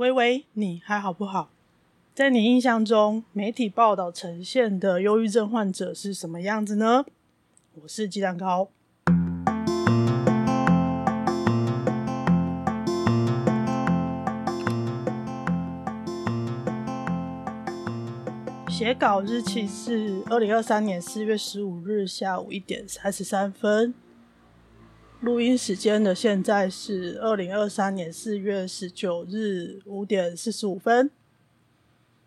喂喂，你还好不好？在你印象中，媒体报道呈现的忧郁症患者是什么样子呢？我是鸡蛋糕。写稿日期是二零二三年四月十五日下午一点三十三分。录音时间的现在是二零二三年四月十九日五点四十五分。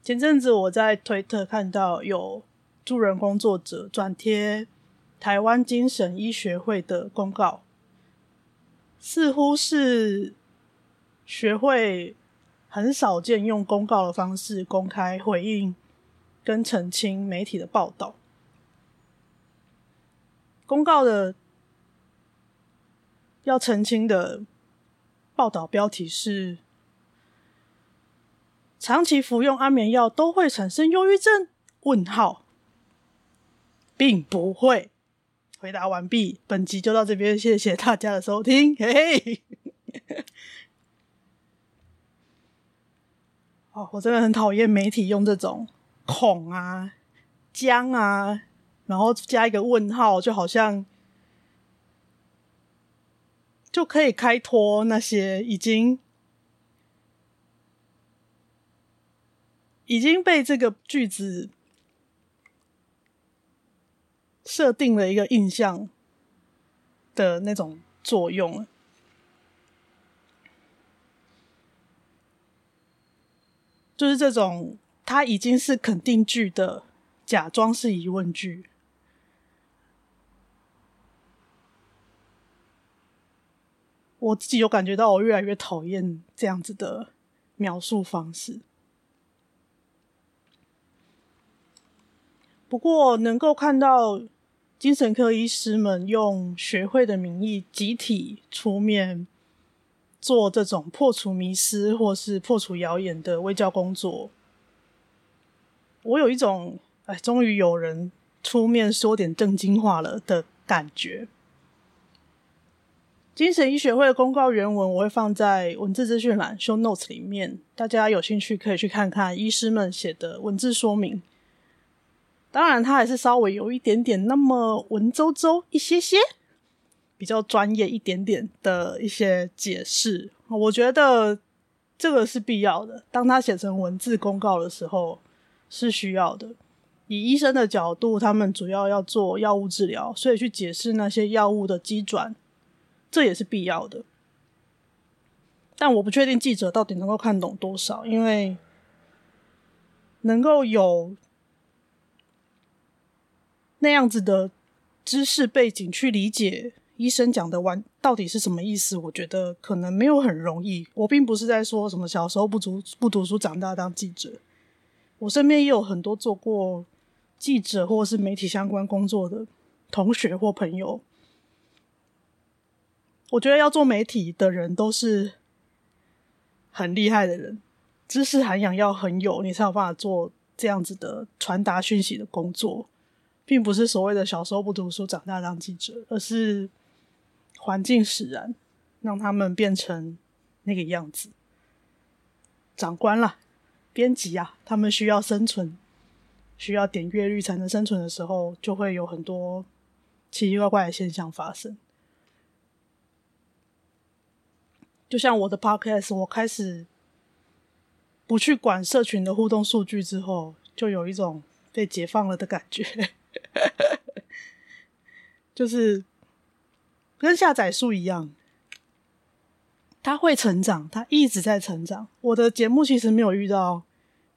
前阵子我在推特看到有助人工作者转贴台湾精神医学会的公告，似乎是学会很少见用公告的方式公开回应跟澄清媒体的报道。公告的。要澄清的报道标题是：长期服用安眠药都会产生忧郁症？问号，并不会。回答完毕，本集就到这边，谢谢大家的收听。嘿嘿，哦，我真的很讨厌媒体用这种恐啊、将啊，然后加一个问号，就好像。就可以开脱那些已经已经被这个句子设定了一个印象的那种作用，就是这种它已经是肯定句的，假装是疑问句。我自己有感觉到，我越来越讨厌这样子的描述方式。不过，能够看到精神科医师们用学会的名义集体出面做这种破除迷思或是破除谣言的卫教工作，我有一种哎，终于有人出面说点正经话了的感觉。精神医学会的公告原文我会放在文字资讯栏 show notes 里面，大家有兴趣可以去看看医师们写的文字说明。当然，它还是稍微有一点点那么文绉绉一些些，比较专业一点点的一些解释。我觉得这个是必要的。当他写成文字公告的时候是需要的。以医生的角度，他们主要要做药物治疗，所以去解释那些药物的机转。这也是必要的，但我不确定记者到底能够看懂多少，因为能够有那样子的知识背景去理解医生讲的完到底是什么意思，我觉得可能没有很容易。我并不是在说什么小时候不读不读书，长大当记者。我身边也有很多做过记者或是媒体相关工作的同学或朋友。我觉得要做媒体的人都是很厉害的人，知识涵养要很有，你才有办法做这样子的传达讯息的工作，并不是所谓的小时候不读书，长大当记者，而是环境使然，让他们变成那个样子。长官啦，编辑啊，他们需要生存，需要点阅率才能生存的时候，就会有很多奇奇怪怪的现象发生。就像我的 podcast，我开始不去管社群的互动数据之后，就有一种被解放了的感觉，就是跟下载数一样，它会成长，它一直在成长。我的节目其实没有遇到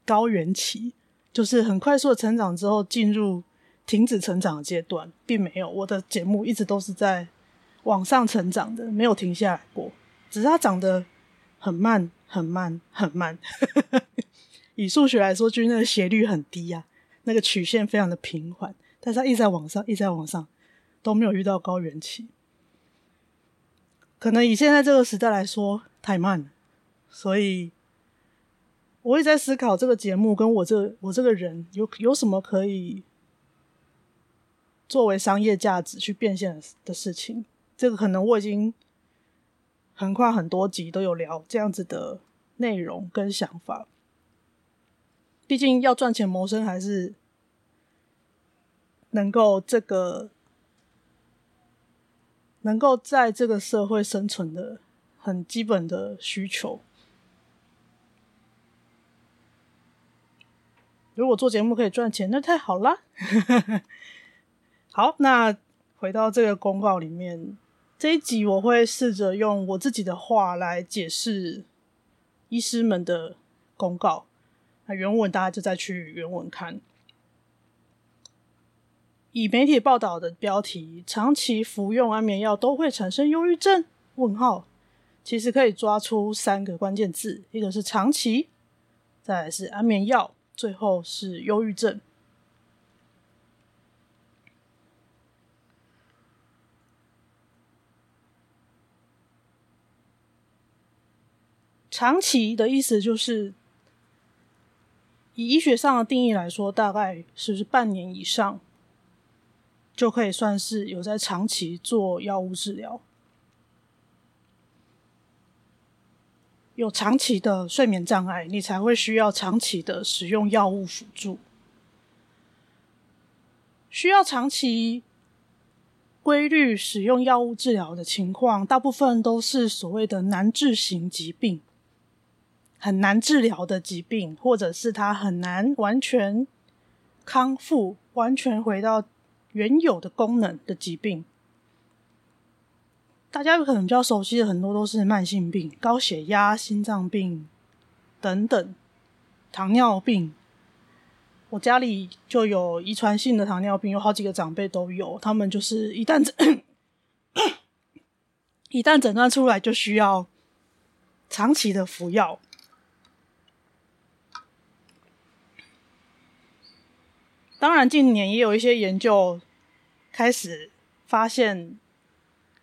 高原期，就是很快速的成长之后进入停止成长的阶段，并没有。我的节目一直都是在往上成长的，没有停下来过。只是它长得很慢，很慢，很慢。以数学来说，就是那个斜率很低、啊，那个曲线非常的平缓，但是它一直在往上，一直在往上，都没有遇到高原期。可能以现在这个时代来说太慢了，所以我也在思考这个节目跟我这我这个人有有什么可以作为商业价值去变现的事情。这个可能我已经横跨很多集都有聊这样子的内容跟想法。毕竟要赚钱谋生，还是能够这个能够在这个社会生存的很基本的需求。如果做节目可以赚钱，那太好了。好，那回到这个公告里面，这一集我会试着用我自己的话来解释医师们的公告。那原文大家就再去原文看。以媒体报道的标题“长期服用安眠药都会产生忧郁症？”问号，其实可以抓出三个关键字：一个是长期，再来是安眠药，最后是忧郁症。长期的意思就是。以医学上的定义来说，大概是不是半年以上就可以算是有在长期做药物治疗？有长期的睡眠障碍，你才会需要长期的使用药物辅助。需要长期规律使用药物治疗的情况，大部分都是所谓的难治型疾病。很难治疗的疾病，或者是他很难完全康复、完全回到原有的功能的疾病。大家可能比较熟悉的很多都是慢性病，高血压、心脏病等等，糖尿病。我家里就有遗传性的糖尿病，有好几个长辈都有。他们就是一旦 一旦诊断出来，就需要长期的服药。当然，近年也有一些研究开始发现，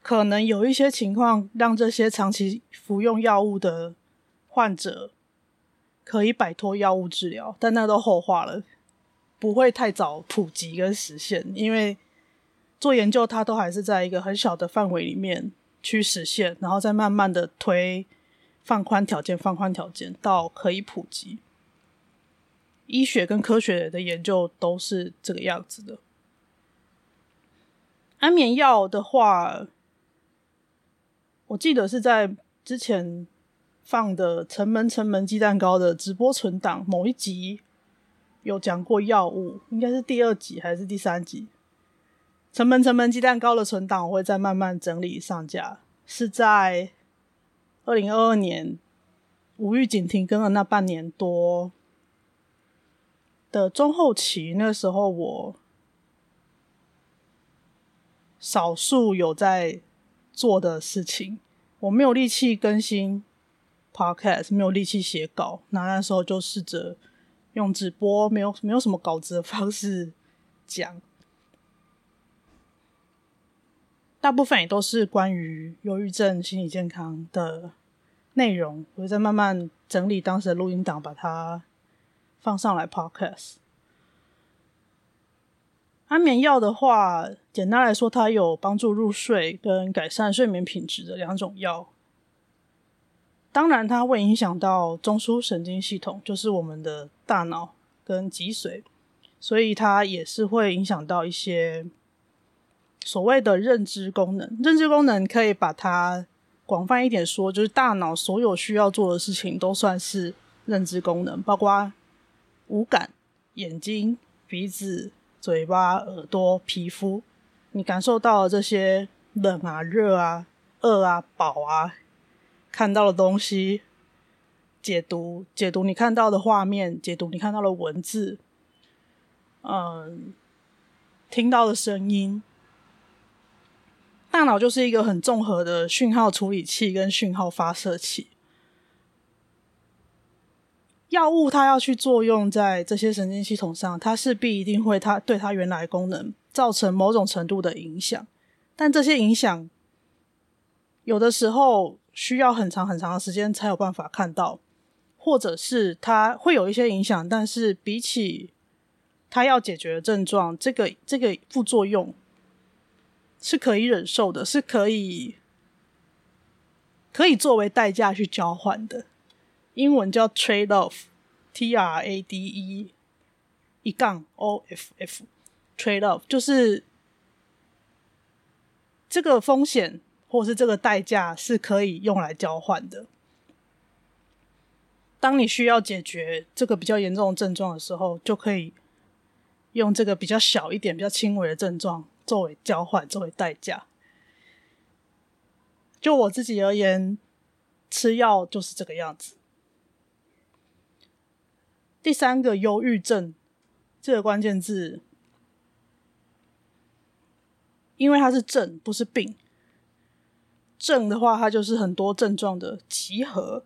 可能有一些情况让这些长期服用药物的患者可以摆脱药物治疗，但那都后话了，不会太早普及跟实现，因为做研究它都还是在一个很小的范围里面去实现，然后再慢慢的推放宽条件，放宽条件到可以普及。医学跟科学的研究都是这个样子的。安眠药的话，我记得是在之前放的《城门城门鸡蛋糕》的直播存档某一集有讲过药物，应该是第二集还是第三集？《城门城门鸡蛋糕》的存档我会再慢慢整理上架，是在二零二二年无预警停更的那半年多。的中后期，那个时候我少数有在做的事情，我没有力气更新 podcast，没有力气写稿，那那时候就试着用直播，没有没有什么稿子的方式讲，大部分也都是关于忧郁症、心理健康的内容，我在慢慢整理当时的录音档，把它。放上来 Podcast。安眠药的话，简单来说，它有帮助入睡跟改善睡眠品质的两种药。当然，它会影响到中枢神经系统，就是我们的大脑跟脊髓，所以它也是会影响到一些所谓的认知功能。认知功能可以把它广泛一点说，就是大脑所有需要做的事情都算是认知功能，包括。五感：眼睛、鼻子、嘴巴、耳朵、皮肤，你感受到的这些冷啊、热啊、饿啊、饱啊，看到的东西，解读解读你看到的画面，解读你看到的文字，嗯，听到的声音，大脑就是一个很综合的讯号处理器跟讯号发射器。药物它要去作用在这些神经系统上，它势必一定会它对它原来功能造成某种程度的影响，但这些影响有的时候需要很长很长的时间才有办法看到，或者是它会有一些影响，但是比起它要解决的症状，这个这个副作用是可以忍受的，是可以可以作为代价去交换的。英文叫 trade off，T R A D E 一杠 O F F，trade off 就是这个风险或是这个代价是可以用来交换的。当你需要解决这个比较严重的症状的时候，就可以用这个比较小一点、比较轻微的症状作为交换、作为代价。就我自己而言，吃药就是这个样子。第三个忧郁症，这个关键字，因为它是症，不是病。症的话，它就是很多症状的集合，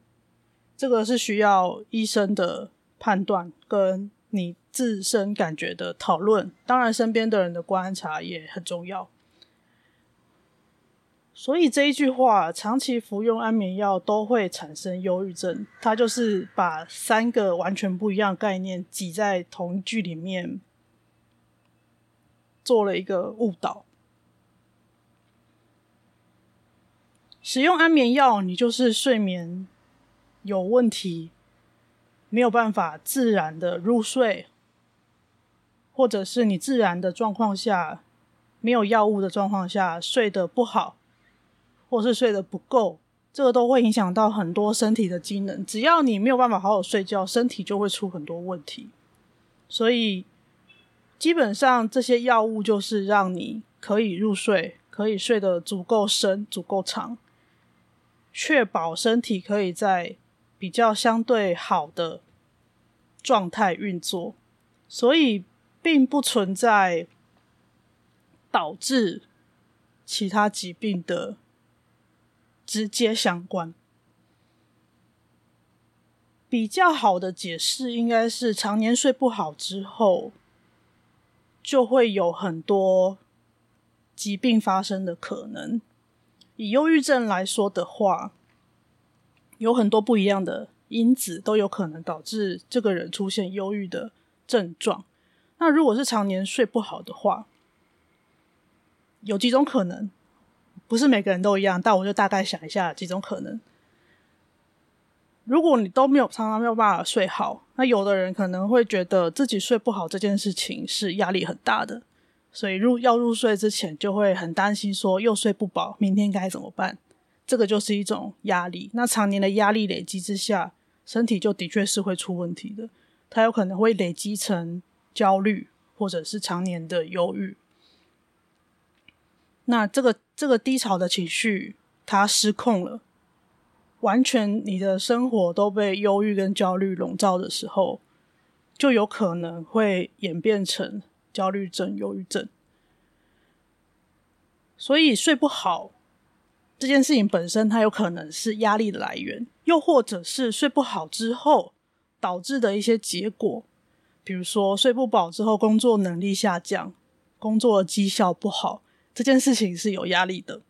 这个是需要医生的判断，跟你自身感觉的讨论，当然身边的人的观察也很重要。所以这一句话，长期服用安眠药都会产生忧郁症。它就是把三个完全不一样的概念挤在同一句里面，做了一个误导。使用安眠药，你就是睡眠有问题，没有办法自然的入睡，或者是你自然的状况下，没有药物的状况下睡得不好。或是睡得不够，这个都会影响到很多身体的机能。只要你没有办法好好睡觉，身体就会出很多问题。所以，基本上这些药物就是让你可以入睡，可以睡得足够深、足够长，确保身体可以在比较相对好的状态运作。所以，并不存在导致其他疾病的。直接相关，比较好的解释应该是常年睡不好之后，就会有很多疾病发生的可能。以忧郁症来说的话，有很多不一样的因子都有可能导致这个人出现忧郁的症状。那如果是常年睡不好的话，有几种可能。不是每个人都一样，但我就大概想一下几种可能。如果你都没有常常没有办法睡好，那有的人可能会觉得自己睡不好这件事情是压力很大的，所以入要入睡之前就会很担心，说又睡不饱，明天该怎么办？这个就是一种压力。那常年的压力累积之下，身体就的确是会出问题的，它有可能会累积成焦虑，或者是常年的忧郁。那这个这个低潮的情绪，它失控了，完全你的生活都被忧郁跟焦虑笼罩的时候，就有可能会演变成焦虑症、忧郁症。所以睡不好这件事情本身，它有可能是压力的来源，又或者是睡不好之后导致的一些结果，比如说睡不饱之后工作能力下降，工作的绩效不好。这件事情是有压力的，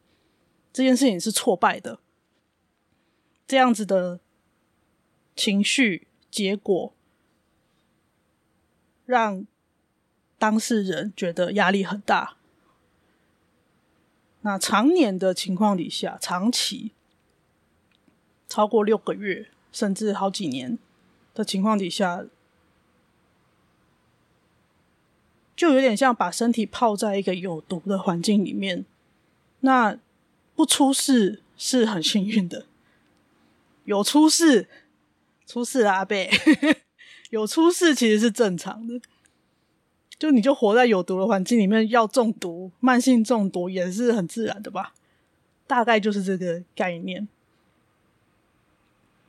这件事情是挫败的，这样子的情绪结果，让当事人觉得压力很大。那常年的情况底下，长期超过六个月，甚至好几年的情况底下。就有点像把身体泡在一个有毒的环境里面，那不出事是很幸运的，有出事，出事了阿伯，有出事其实是正常的。就你就活在有毒的环境里面，要中毒、慢性中毒也是很自然的吧？大概就是这个概念，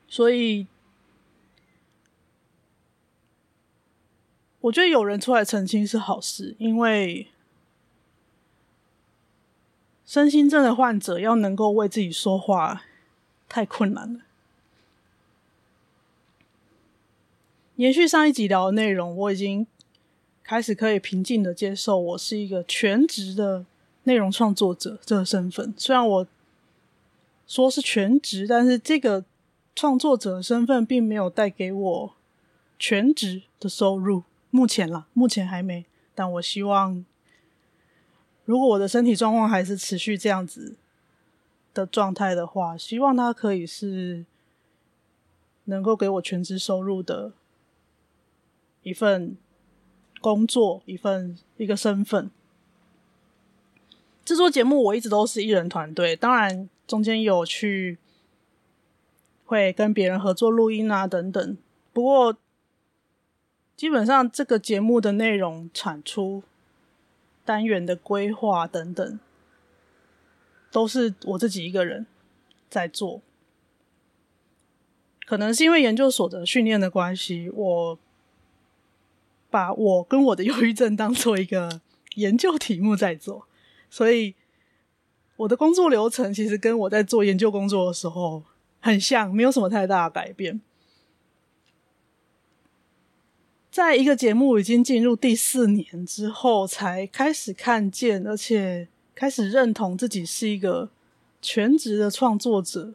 所以。我觉得有人出来澄清是好事，因为身心症的患者要能够为自己说话太困难了。延续上一集聊的内容，我已经开始可以平静的接受我是一个全职的内容创作者这个身份。虽然我说是全职，但是这个创作者的身份并没有带给我全职的收入。目前啦，目前还没。但我希望，如果我的身体状况还是持续这样子的状态的话，希望它可以是能够给我全职收入的一份工作，一份一个身份。制作节目我一直都是一人团队，当然中间有去会跟别人合作录音啊等等，不过。基本上，这个节目的内容产出、单元的规划等等，都是我自己一个人在做。可能是因为研究所的训练的关系，我把我跟我的忧郁症当做一个研究题目在做，所以我的工作流程其实跟我在做研究工作的时候很像，没有什么太大的改变。在一个节目已经进入第四年之后，才开始看见，而且开始认同自己是一个全职的创作者。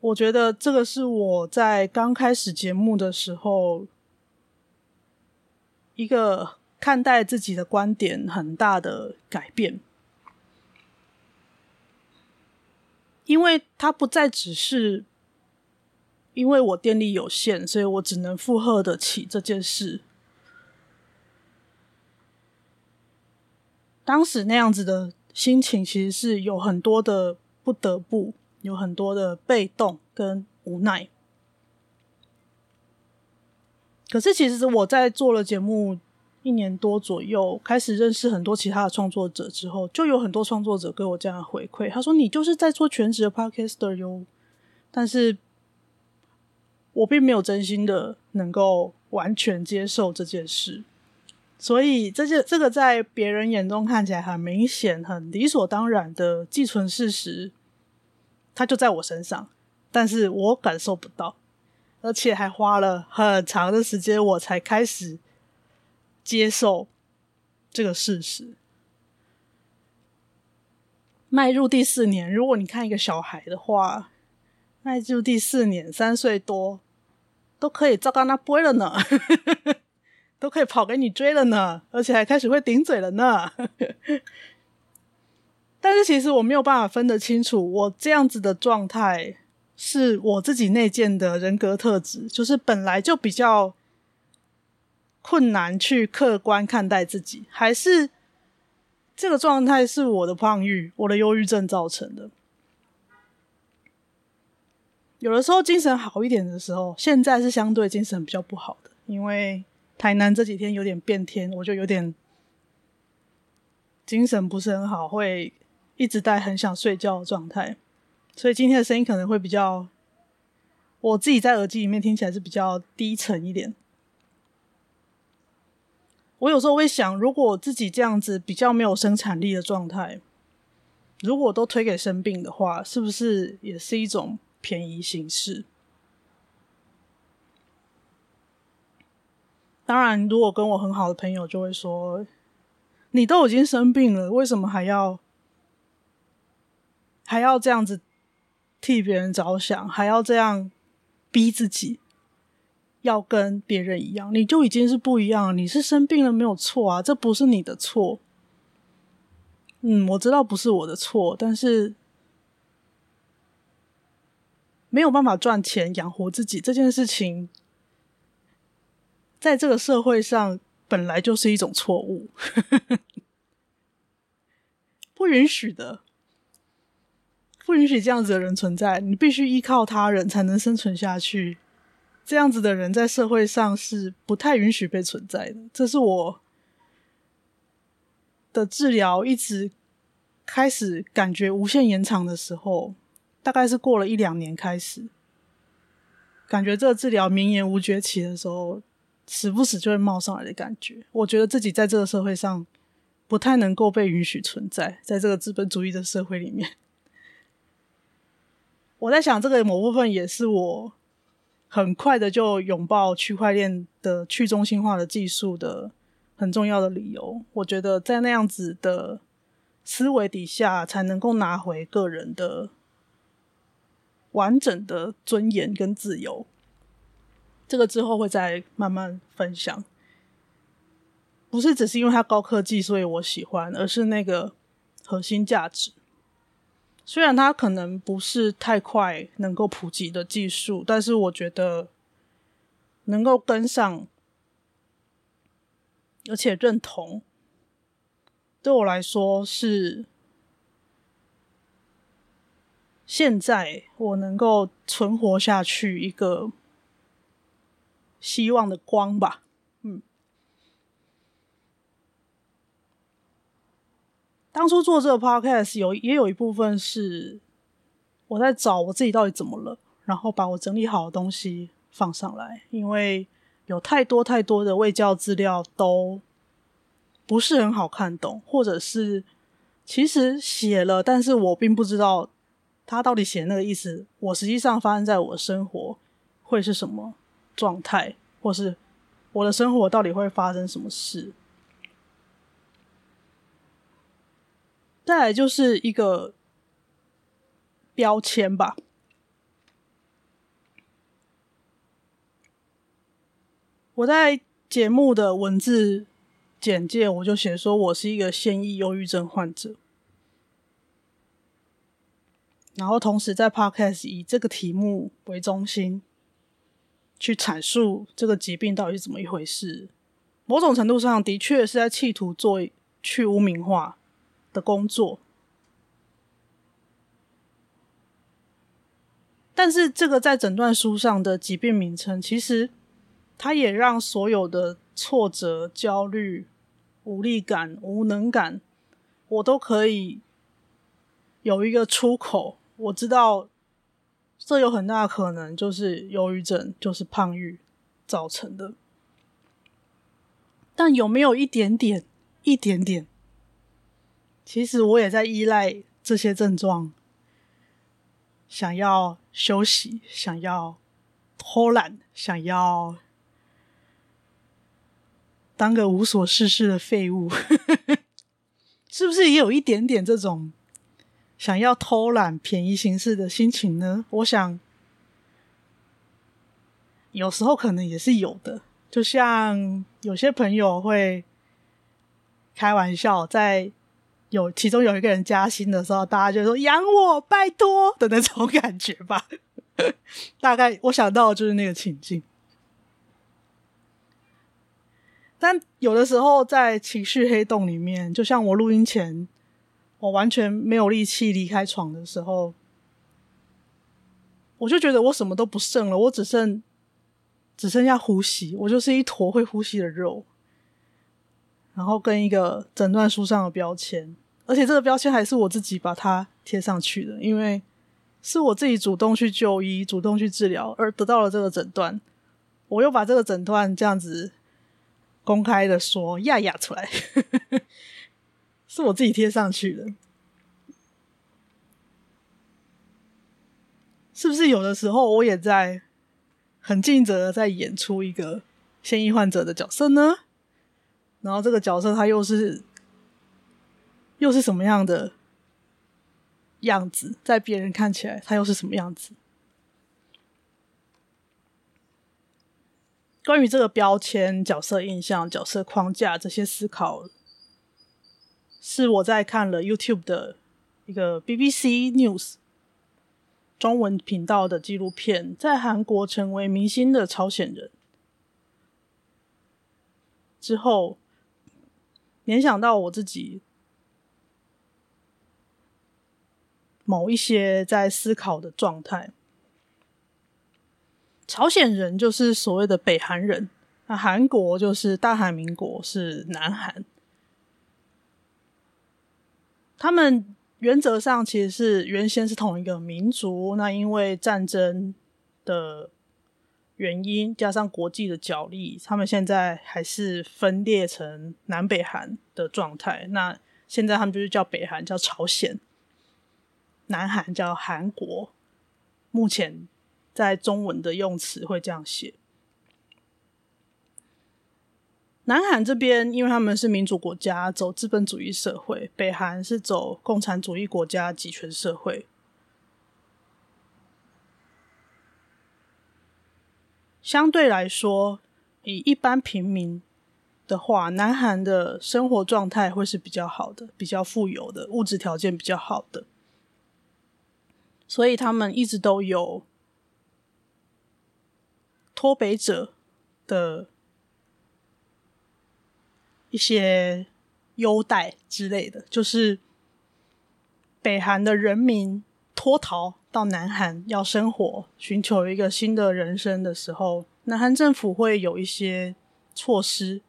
我觉得这个是我在刚开始节目的时候，一个看待自己的观点很大的改变，因为它不再只是。因为我电力有限，所以我只能负荷得起这件事。当时那样子的心情，其实是有很多的不得不，有很多的被动跟无奈。可是，其实我在做了节目一年多左右，开始认识很多其他的创作者之后，就有很多创作者给我这样的回馈。他说：“你就是在做全职的 podcaster 哟。”但是。我并没有真心的能够完全接受这件事，所以这些这个在别人眼中看起来很明显、很理所当然的既存事实，它就在我身上，但是我感受不到，而且还花了很长的时间，我才开始接受这个事实。迈入第四年，如果你看一个小孩的话，迈入第四年，三岁多。都可以照到那播了呢，都可以跑给你追了呢，而且还开始会顶嘴了呢。但是其实我没有办法分得清楚，我这样子的状态是我自己内建的人格特质，就是本来就比较困难去客观看待自己，还是这个状态是我的胖郁、我的忧郁症造成的。有的时候精神好一点的时候，现在是相对精神比较不好的，因为台南这几天有点变天，我就有点精神不是很好，会一直在很想睡觉的状态，所以今天的声音可能会比较，我自己在耳机里面听起来是比较低沉一点。我有时候会想，如果自己这样子比较没有生产力的状态，如果都推给生病的话，是不是也是一种？便宜行事。当然，如果跟我很好的朋友就会说：“你都已经生病了，为什么还要还要这样子替别人着想，还要这样逼自己要跟别人一样？你就已经是不一样了，你是生病了没有错啊，这不是你的错。嗯，我知道不是我的错，但是。”没有办法赚钱养活自己这件事情，在这个社会上本来就是一种错误，不允许的，不允许这样子的人存在。你必须依靠他人才能生存下去，这样子的人在社会上是不太允许被存在的。这是我的治疗一直开始感觉无限延长的时候。大概是过了一两年开始，感觉这个治疗绵延无绝期的时候，时不时就会冒上来的感觉。我觉得自己在这个社会上不太能够被允许存在，在这个资本主义的社会里面，我在想，这个某部分也是我很快的就拥抱区块链的去中心化的技术的很重要的理由。我觉得在那样子的思维底下，才能够拿回个人的完整的尊严跟自由。这个之后会再慢慢分享。不是只是因为它高科技，所以我喜欢，而是那个核心价值。虽然它可能不是太快能够普及的技术，但是我觉得能够跟上，而且认同，对我来说是现在我能够存活下去一个希望的光吧。嗯，当初做这个 podcast 有也有一部分是我在找我自己到底怎么了，然后把我整理好的东西放上来，因为有太多太多的卫教资料都不是很好看懂，或者是其实写了，但是我并不知道他到底写那个意思，我实际上发生在我生活会是什么状态，或是我的生活到底会发生什么事？再来就是一个标签吧。我在节目的文字简介，我就写说我是一个现役忧郁症患者，然后同时在 Podcast 以这个题目为中心。去阐述这个疾病到底是怎么一回事，某种程度上的确是在企图做去污名化的工作，但是这个在诊断书上的疾病名称，其实它也让所有的挫折、焦虑、无力感、无能感，我都可以有一个出口。我知道。这有很大的可能就是忧郁症，就是胖郁造成的。但有没有一点点、一点点？其实我也在依赖这些症状，想要休息，想要偷懒，想要当个无所事事的废物，是不是也有一点点这种？想要偷懒、便宜行事的心情呢？我想，有时候可能也是有的。就像有些朋友会开玩笑，在有其中有一个人加薪的时候，大家就说“养我，拜托”的那种感觉吧。大概我想到的就是那个情境。但有的时候在情绪黑洞里面，就像我录音前。我完全没有力气离开床的时候，我就觉得我什么都不剩了，我只剩只剩下呼吸，我就是一坨会呼吸的肉，然后跟一个诊断书上的标签，而且这个标签还是我自己把它贴上去的，因为是我自己主动去就医、主动去治疗而得到了这个诊断，我又把这个诊断这样子公开的说压压出来。是我自己贴上去的，是不是有的时候我也在很尽责的在演出一个现役患者的角色呢？然后这个角色他又是又是什么样的样子？在别人看起来他又是什么样子？关于这个标签、角色印象、角色框架这些思考。是我在看了 YouTube 的一个 BBC News 中文频道的纪录片，在韩国成为明星的朝鲜人之后，联想到我自己某一些在思考的状态。朝鲜人就是所谓的北韩人，那韩国就是大韩民国，是南韩。他们原则上其实是原先是同一个民族，那因为战争的原因，加上国际的角力，他们现在还是分裂成南北韩的状态。那现在他们就是叫北韩叫朝鲜，南韩叫韩国。目前在中文的用词会这样写。南韩这边，因为他们是民主国家，走资本主义社会；北韩是走共产主义国家，集权社会。相对来说，以一般平民的话，南韩的生活状态会是比较好的，比较富有的，物质条件比较好的，所以他们一直都有脱北者的一些优待之类的，就是北韩的人民脱逃到南韩要生活，寻求一个新的人生的时候，南韩政府会有一些措施，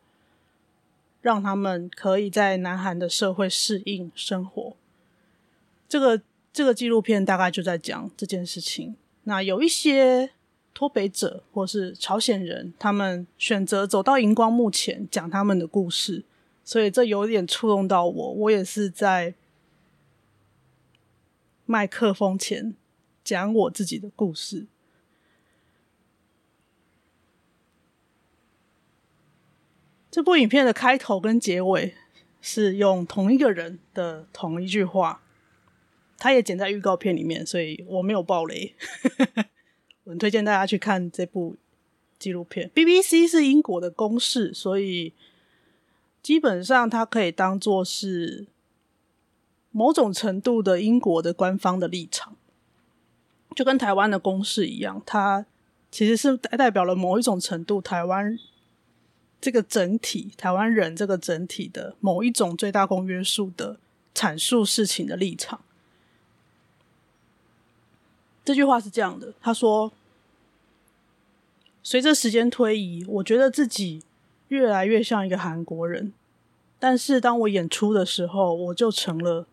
让他们可以在南韩的社会适应生活。这个这个纪录片大概就在讲这件事情。那有一些脱北者或是朝鲜人，他们选择走到荧光幕前讲他们的故事，所以这有点触动到我。我也是在麦克风前。讲我自己的故事。这部影片的开头跟结尾是用同一个人的同一句话，他也剪在预告片里面，所以我没有爆雷。我很推荐大家去看这部纪录片。BBC 是英国的公视，所以基本上它可以当做是某种程度的英国的官方的立场。就跟台湾的公视一样，它其实是代代表了某一种程度台湾这个整体，台湾人这个整体的某一种最大公约数的阐述事情的立场。这句话是这样的，他说：“随着时间推移，我觉得自己越来越像一个韩国人，但是当我演出的时候，我就成了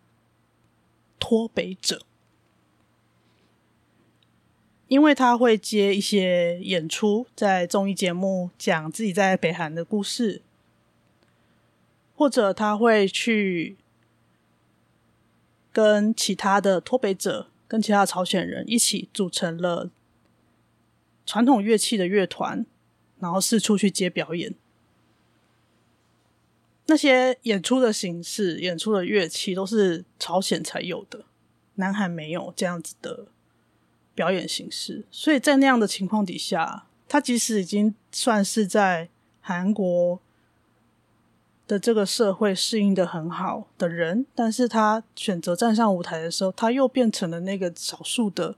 脱北者。”因为他会接一些演出，在综艺节目讲自己在北韩的故事，或者他会去跟其他的脱北者、跟其他朝鲜人一起组成了传统乐器的乐团，然后四处去接表演。那些演出的形式、演出的乐器都是朝鲜才有的，南韩没有这样子的。表演形式，所以在那样的情况底下，他即使已经算是在韩国的这个社会适应的很好的人，但是他选择站上舞台的时候，他又变成了那个少数的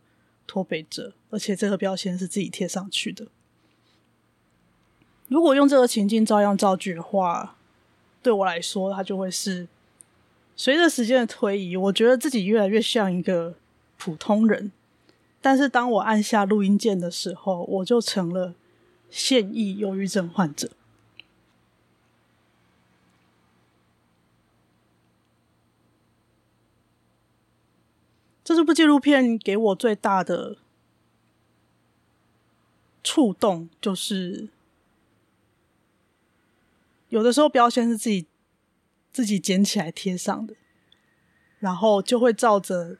脱北者，而且这个标签是自己贴上去的。如果用这个情境照样造句的话，对我来说，他就会是随着时间的推移，我觉得自己越来越像一个普通人。但是当我按下录音键的时候，我就成了现役忧郁症患者。这部纪录片给我最大的触动，就是有的时候标签是自己自己捡起来贴上的，然后就会照着。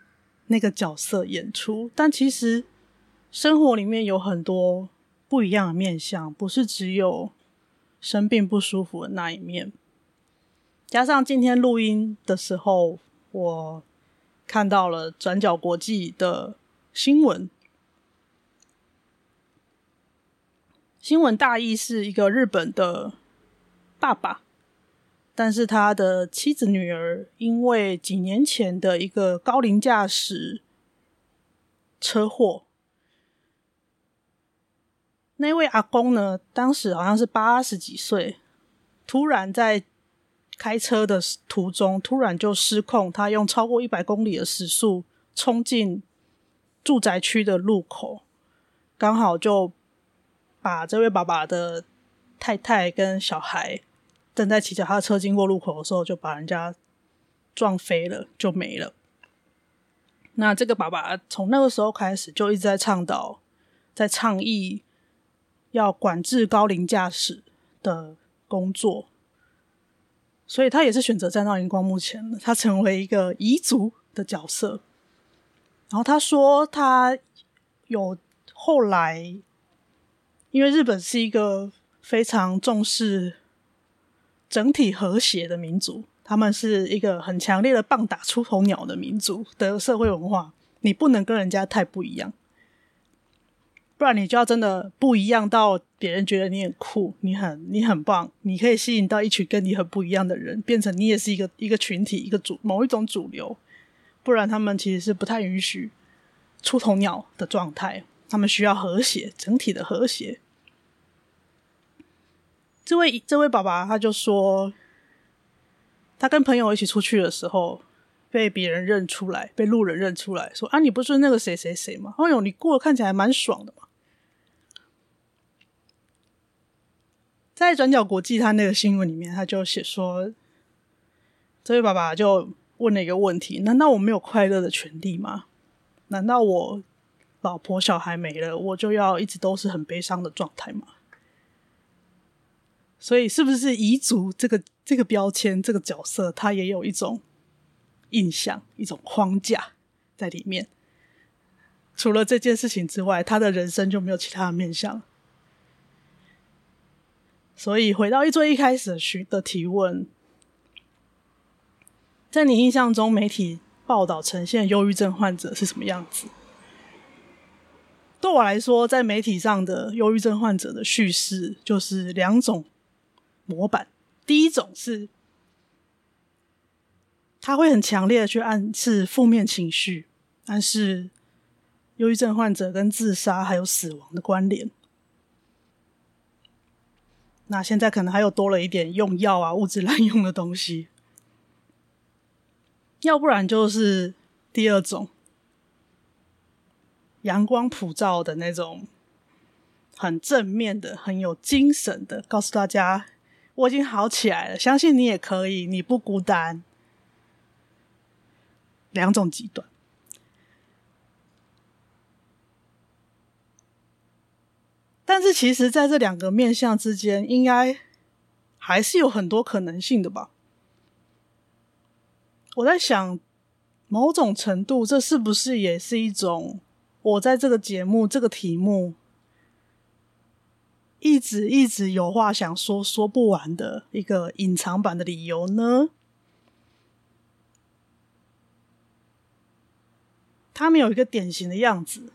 那个角色演出，但其实生活里面有很多不一样的面相，不是只有生病不舒服的那一面。加上今天录音的时候，我看到了转角国际的新闻，新闻大意是一个日本的爸爸。但是他的妻子、女儿因为几年前的一个高龄驾驶车祸，那位阿公呢，当时好像是八十几岁，突然在开车的途中突然就失控，他用超过一百公里的时速冲进住宅区的路口，刚好就把这位爸爸的太太跟小孩。正在骑脚踏车经过路口的时候，就把人家撞飞了，就没了。那这个爸爸从那个时候开始就一直在倡导，在倡议要管制高龄驾驶的工作，所以他也是选择站到荧光幕前的，他成为一个彝族的角色。然后他说，他有后来，因为日本是一个非常重视整体和谐的民族，他们是一个很强烈的棒打出头鸟的民族的社会文化，你不能跟人家太不一样。不然你就要真的不一样到别人觉得你很酷，你很你很棒，你可以吸引到一群跟你很不一样的人，变成你也是一个一个群体，一个主某一种主流。不然他们其实是不太允许出头鸟的状态，他们需要和谐，整体的和谐。这位这位爸爸他就说，他跟朋友一起出去的时候。被别人认出来，被路人认出来说：“啊，你不是那个谁谁谁吗？哎呦，你过得看起来蛮爽的嘛。”在转角国际他那个新闻里面，他就写说，这位爸爸就问了一个问题：难道我没有快乐的权利吗？难道我老婆小孩没了，我就要一直都是很悲伤的状态吗？所以，是不是遗族这个这个标签，这个角色，他也有一种？印象，一种框架在里面。除了这件事情之外，他的人生就没有其他的面向。所以回到一最一开始的的提问，在你印象中，媒体报道呈现忧郁症患者是什么样子？对我来说，在媒体上的忧郁症患者的叙事就是两种模板。第一种是。他会很强烈的去暗示负面情绪，暗示忧郁症患者跟自杀还有死亡的关联。那现在可能还有多了一点用药啊、物质滥用的东西，要不然就是第二种阳光普照的那种，很正面的、很有精神的，告诉大家我已经好起来了，相信你也可以，你不孤单。两种极端，但是其实，在这两个面相之间，应该还是有很多可能性的吧？我在想，某种程度，这是不是也是一种我在这个节目、这个题目一直一直有话想说、说不完的一个隐藏版的理由呢？他们有一个典型的样子，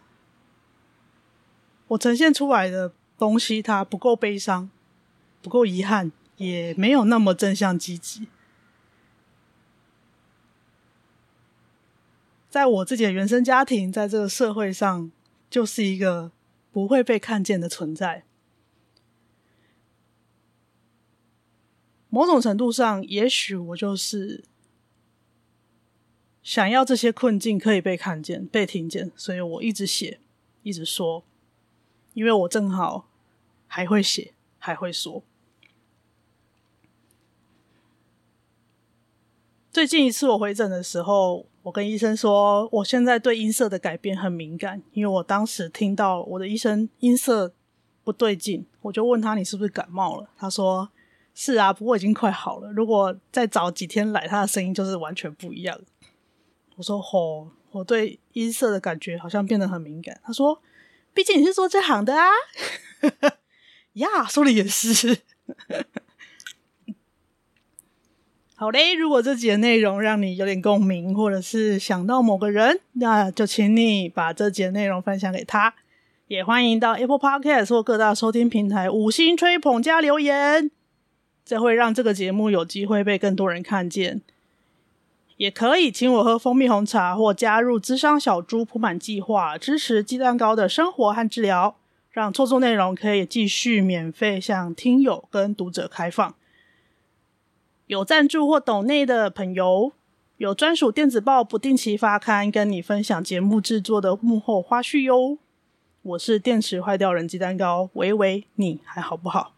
我呈现出来的东西，它不够悲伤，不够遗憾，也没有那么正向积极。在我自己的原生家庭，在这个社会上，就是一个不会被看见的存在。某种程度上，也许我就是。想要这些困境可以被看见、被听见，所以我一直写，一直说，因为我正好还会写，还会说。最近一次我回诊的时候，我跟医生说，我现在对音色的改变很敏感，因为我当时听到我的医生音色不对劲，我就问他：“你是不是感冒了？”他说：“是啊，不过已经快好了。如果再早几天来，他的声音就是完全不一样。”我说：“吼、哦，我对音色的感觉好像变得很敏感。”他说：“毕竟你是做这行的啊。”呀，说的也是。好嘞，如果这集的内容让你有点共鸣，或者是想到某个人，那就请你把这集的内容分享给他。也欢迎到 Apple Podcast 或各大收听平台五星吹捧加留言，这会让这个节目有机会被更多人看见。也可以请我喝蜂蜜红茶，或加入资商小猪铺满计划，支持鸡蛋糕的生活和治疗，让创作内容可以继续免费向听友跟读者开放。有赞助或抖内的朋友，有专属电子报不定期发刊，跟你分享节目制作的幕后花絮哟。我是电池坏掉人鸡蛋糕，喂喂，你还好不好？